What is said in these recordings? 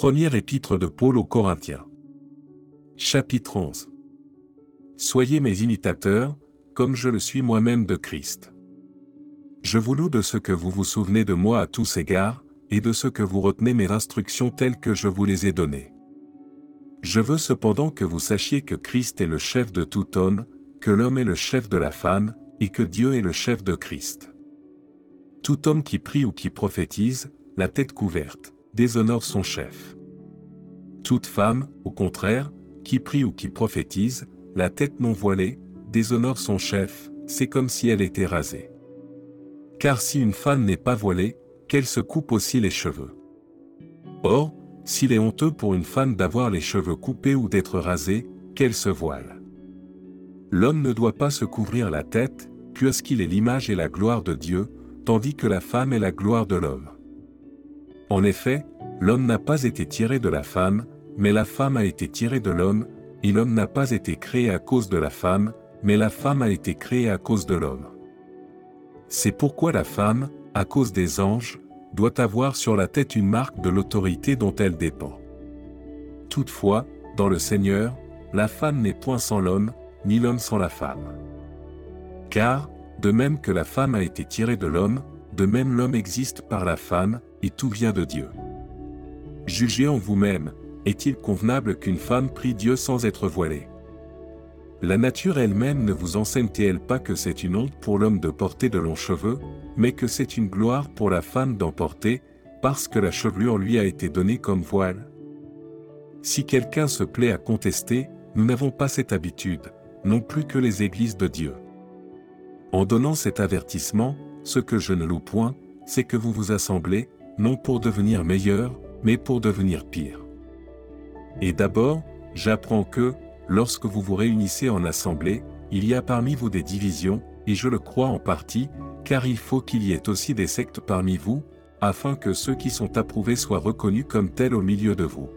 Première épître de Paul aux Corinthiens. Chapitre 11. Soyez mes imitateurs, comme je le suis moi-même de Christ. Je vous loue de ce que vous vous souvenez de moi à tous égards, et de ce que vous retenez mes instructions telles que je vous les ai données. Je veux cependant que vous sachiez que Christ est le chef de tout homme, que l'homme est le chef de la femme, et que Dieu est le chef de Christ. Tout homme qui prie ou qui prophétise, la tête couverte, déshonore son chef. Toute femme, au contraire, qui prie ou qui prophétise, la tête non voilée, déshonore son chef, c'est comme si elle était rasée. Car si une femme n'est pas voilée, qu'elle se coupe aussi les cheveux. Or, s'il est honteux pour une femme d'avoir les cheveux coupés ou d'être rasée, qu'elle se voile. L'homme ne doit pas se couvrir la tête, puisqu'il est l'image et la gloire de Dieu, tandis que la femme est la gloire de l'homme. En effet, l'homme n'a pas été tiré de la femme, mais la femme a été tirée de l'homme, et l'homme n'a pas été créé à cause de la femme, mais la femme a été créée à cause de l'homme. C'est pourquoi la femme, à cause des anges, doit avoir sur la tête une marque de l'autorité dont elle dépend. Toutefois, dans le Seigneur, la femme n'est point sans l'homme, ni l'homme sans la femme. Car, de même que la femme a été tirée de l'homme, de même l'homme existe par la femme, et tout vient de Dieu. Jugez en vous-même, est-il convenable qu'une femme prie Dieu sans être voilée? La nature elle-même ne vous enseigne-t-elle pas que c'est une honte pour l'homme de porter de longs cheveux, mais que c'est une gloire pour la femme d'en porter, parce que la chevelure lui a été donnée comme voile? Si quelqu'un se plaît à contester, nous n'avons pas cette habitude, non plus que les églises de Dieu. En donnant cet avertissement, ce que je ne loue point, c'est que vous vous assemblez, non pour devenir meilleur, mais pour devenir pire. Et d'abord, j'apprends que, lorsque vous vous réunissez en assemblée, il y a parmi vous des divisions, et je le crois en partie, car il faut qu'il y ait aussi des sectes parmi vous, afin que ceux qui sont approuvés soient reconnus comme tels au milieu de vous.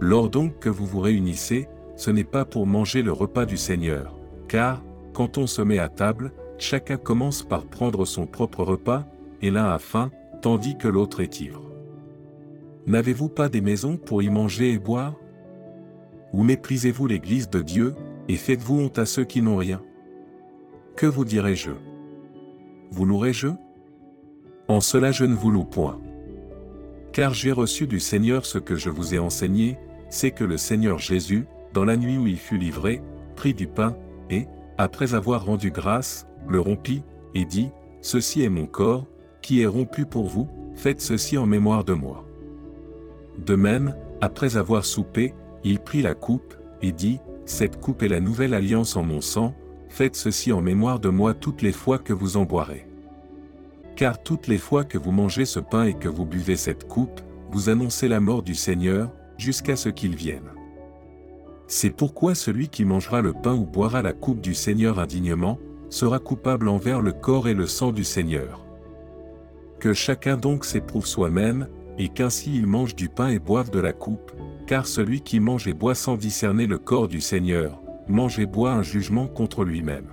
Lors donc que vous vous réunissez, ce n'est pas pour manger le repas du Seigneur, car, quand on se met à table, chacun commence par prendre son propre repas, et l'un a faim, tandis que l'autre est ivre. N'avez-vous pas des maisons pour y manger et boire? Ou méprisez-vous l'Église de Dieu, et faites-vous honte à ceux qui n'ont rien? Que vous dirai-je Vous louerai-je En cela je ne vous loue point. Car j'ai reçu du Seigneur ce que je vous ai enseigné, c'est que le Seigneur Jésus, dans la nuit où il fut livré, prit du pain, et, après avoir rendu grâce, le rompit, et dit, Ceci est mon corps, est rompu pour vous, faites ceci en mémoire de moi. De même, après avoir soupé, il prit la coupe, et dit, Cette coupe est la nouvelle alliance en mon sang, faites ceci en mémoire de moi toutes les fois que vous en boirez. Car toutes les fois que vous mangez ce pain et que vous buvez cette coupe, vous annoncez la mort du Seigneur, jusqu'à ce qu'il vienne. C'est pourquoi celui qui mangera le pain ou boira la coupe du Seigneur indignement, sera coupable envers le corps et le sang du Seigneur. Que chacun donc s'éprouve soi-même, et qu'ainsi il mange du pain et boive de la coupe, car celui qui mange et boit sans discerner le corps du Seigneur, mange et boit un jugement contre lui-même.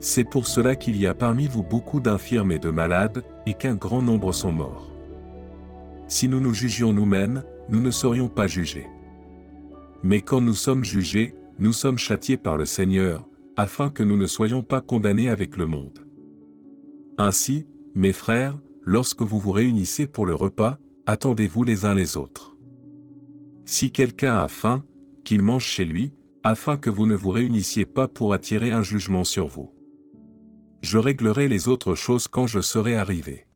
C'est pour cela qu'il y a parmi vous beaucoup d'infirmes et de malades, et qu'un grand nombre sont morts. Si nous nous jugions nous-mêmes, nous ne serions pas jugés. Mais quand nous sommes jugés, nous sommes châtiés par le Seigneur, afin que nous ne soyons pas condamnés avec le monde. Ainsi, mes frères, lorsque vous vous réunissez pour le repas, attendez-vous les uns les autres. Si quelqu'un a faim, qu'il mange chez lui, afin que vous ne vous réunissiez pas pour attirer un jugement sur vous. Je réglerai les autres choses quand je serai arrivé.